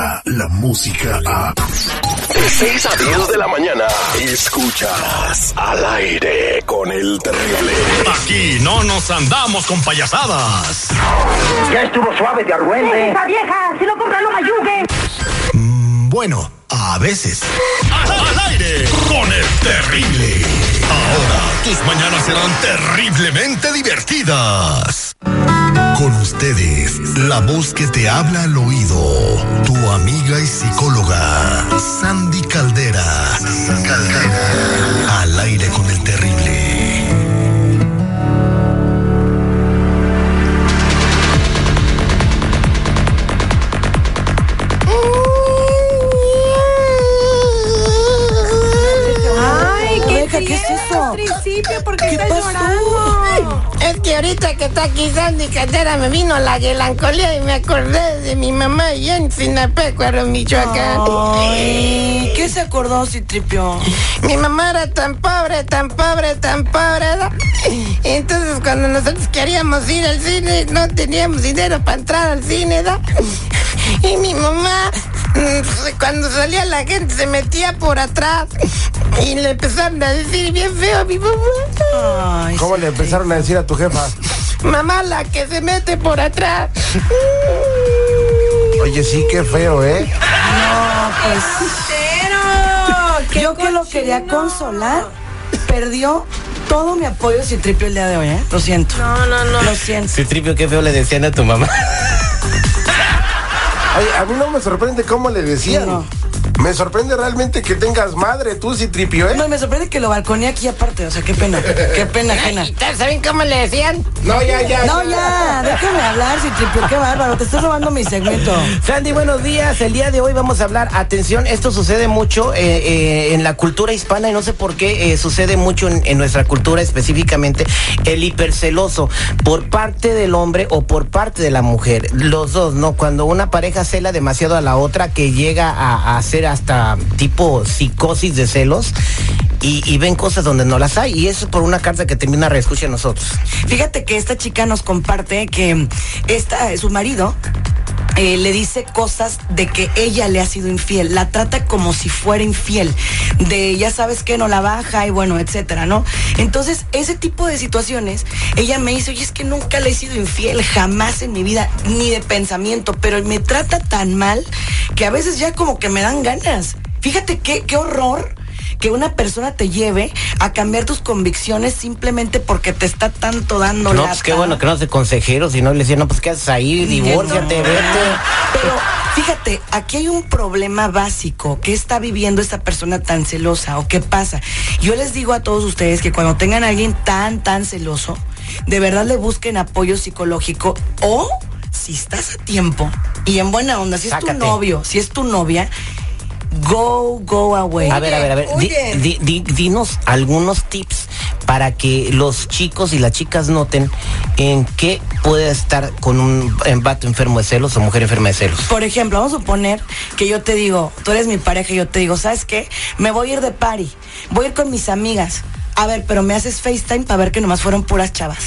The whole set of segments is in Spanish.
llega la música a... De 6 a 10 de la mañana, escuchas al aire con el terrible. Aquí no nos andamos con payasadas. Ya estuvo suave de argüente. ¡Esa vieja! ¡Si no compra, no me ayude! Mm, bueno, a veces. Al, al aire con el terrible. Ahora tus mañanas serán terriblemente divertidas. Con ustedes, la voz que te habla al oído, tu amiga y psicóloga, Sandy Caldera. Caldera. Al aire con el terrible. ¡Ay, qué Oreja, ¿qué es eso? al principio! ¿Por qué, ¿Qué estás pasó? llorando? Es que ahorita que está aquí Sandy Caldera me vino la melancolía y me acordé de mi mamá allá en Sinapecuaro, Michoacán. Ay, ¿qué se acordó, Citripio? Mi mamá era tan pobre, tan pobre, tan pobre. ¿no? Entonces cuando nosotros queríamos ir al cine, no teníamos dinero para entrar al cine, ¿no? Y mi mamá, cuando salía la gente, se metía por atrás y le empezaron a decir bien feo a mi mamá. Ay, ¿Cómo le empezaron a decir a tu jefa? Mamá, la que se mete por atrás. Oye, sí, qué feo, ¿eh? ¡Pero! ¡Qué Yo que lo quería consolar, perdió todo mi apoyo Citripio el día de hoy, ¿eh? Lo siento. No, no, no. Lo siento. Citripio, qué feo le decían a tu mamá. A mí no me sorprende cómo le decían. Me sorprende realmente que tengas madre tú, Citripio, ¿eh? No, me sorprende que lo balconé aquí aparte, o sea, qué pena. Qué pena ajena. ¿Y ustedes saben cómo le decían? No, ya, ya. No, ya, déjame hablar, Citripio, qué bárbaro, te estás robando mi segmento. Sandy, buenos días. El día de hoy vamos a hablar, atención, esto sucede mucho eh, eh, en la cultura hispana y no sé por qué eh, sucede mucho en, en nuestra cultura específicamente, el hiperceloso por parte del hombre o por parte de la mujer. Los dos, ¿no? Cuando una pareja cela demasiado a la otra que llega a, a hacer hasta tipo psicosis de celos y, ven cosas donde no las hay. Y eso por una carta que termina reescucha a nosotros. Fíjate que esta chica nos comparte que esta, su marido eh, le dice cosas de que ella le ha sido infiel, la trata como si fuera infiel, de ya sabes que no la baja y bueno, etcétera, ¿no? Entonces, ese tipo de situaciones, ella me dice, oye, es que nunca le he sido infiel, jamás en mi vida, ni de pensamiento, pero me trata tan mal que a veces ya como que me dan ganas. Fíjate qué, qué horror que una persona te lleve a cambiar tus convicciones simplemente porque te está tanto dando No, lata. pues qué bueno que no sé consejeros, si no le decían, no, pues qué haces ahí, divórciate, vete. Pero fíjate, aquí hay un problema básico. ¿Qué está viviendo esta persona tan celosa o qué pasa? Yo les digo a todos ustedes que cuando tengan a alguien tan, tan celoso, de verdad le busquen apoyo psicológico o si estás a tiempo y en buena onda, si es tu novio, si es tu novia, go, go away. A ver, a ver, a ver, di- Oye. di- di- dinos algunos tips para que los chicos y las chicas noten en qué puede estar con un vato enfermo de celos o mujer enferma de celos. Por ejemplo, vamos a suponer que yo te digo, tú eres mi pareja y yo te digo, ¿sabes qué? Me voy a ir de party, voy a ir con mis amigas. A ver, pero me haces FaceTime para ver que nomás fueron puras chavas.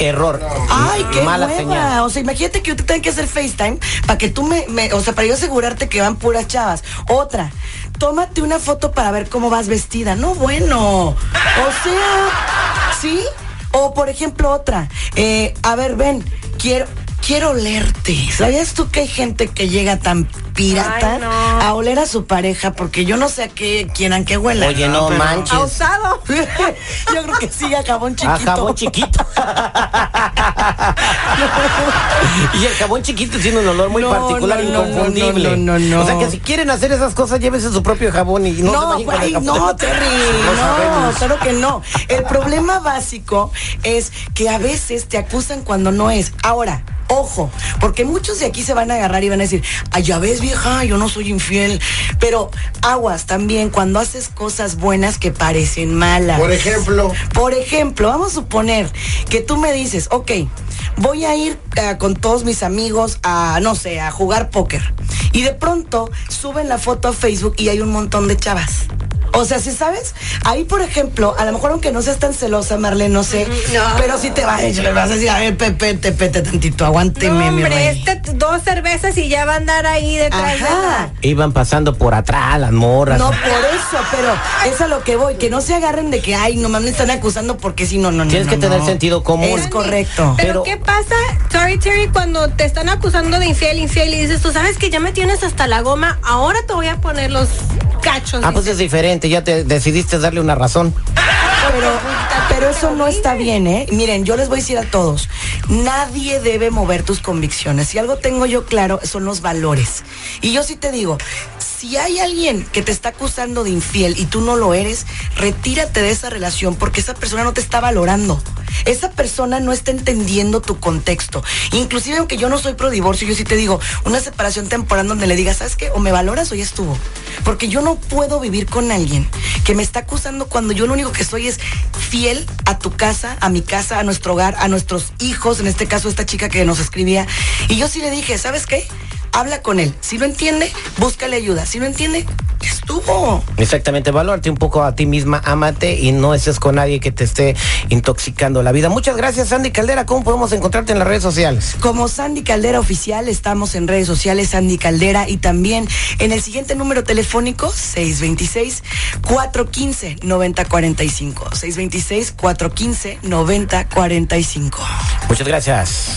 Error. Ay, qué mala hueva. señal. O sea, imagínate que yo te tenga que hacer FaceTime para que tú me, me- o sea, para yo asegurarte que van puras chavas. Otra, tómate una foto para ver cómo vas vestida. No, bueno. O sea, ¿sí? O por ejemplo, otra, eh, a ver, ven, quiero, quiero olerte. ¿Sabías tú que hay gente que llega tan pirata Ay, no. a oler a su pareja? Porque yo no sé a qué quieran que huela. Oye, no Pero- manches. ¿A usado? yo creo que sí, a jabón chiquito. A jabón chiquito. y el jabón chiquito tiene un olor muy No, particular, no, no, inconfundible. no, no, no, no. O sea que si quieren hacer esas cosas, llévense su propio jabón y no, se No, güey, jabón. no, Terry, no, claro que no. El problema básico es que a veces te acusan cuando no es. Ahora, ojo, porque muchos de aquí se van a agarrar y van a decir, ay, ya ves, vieja, yo no soy infiel. Pero aguas también cuando haces cosas buenas que parecen malas. Por ejemplo. Por ejemplo, vamos a suponer que tú me dices, ok, voy a ir eh, con todos mis amigos a, no sé, a jugar póker. Y de pronto suben la foto a Facebook y hay un montón de chavas. O sea, si sabes, ahí por ejemplo, a lo mejor aunque no seas tan celosa, Marlene, no sé, No. pero si te vas, le vas a decir, a ver, Pepe, te pete tantito, aguánteme, No, mi hombre, rey. este, dos cervezas y ya va a andar ahí detrás de Ajá. la... Iban pasando por atrás las morras. No, por eso, pero es a lo que voy, que no se agarren de que, ay, no mames, me están acusando porque si no, no, no. Tienes no, que tener no. sentido común. Es correcto. Pero, Pero- ¿qué pasa, sorry Terry, cuando te están acusando de infiel, infiel y dices, tú sabes que ya me tienes hasta la goma, ahora te voy a poner los cachos. Ah, pues es diferente, ya te decidiste darle una razón. Pero, pero eso no está bien, ¿eh? Miren, yo les voy a decir a todos, nadie debe mover tus convicciones. Si algo tengo yo claro, son los valores. Y yo sí te digo, si hay alguien que te está acusando de infiel y tú no lo eres, retírate de esa relación porque esa persona no te está valorando. Esa persona no está entendiendo tu contexto. Inclusive aunque yo no soy pro divorcio, yo sí te digo, una separación temporal donde le digas, ¿sabes qué? O me valoras o ya estuvo. Porque yo no puedo vivir con alguien que me está acusando cuando yo lo único que soy es fiel a tu casa, a mi casa, a nuestro hogar, a nuestros hijos, en este caso esta chica que nos escribía. Y yo sí le dije, ¿sabes qué? Habla con él. Si lo entiende, búscale ayuda. Si no entiende, estuvo. Exactamente, valórate un poco a ti misma, ámate y no estés con nadie que te esté intoxicando la vida. Muchas gracias, Sandy Caldera. ¿Cómo podemos encontrarte en las redes sociales? Como Sandy Caldera Oficial, estamos en redes sociales Sandy Caldera y también en el siguiente número telefónico 626-415-9045. 626-415-9045. Muchas gracias.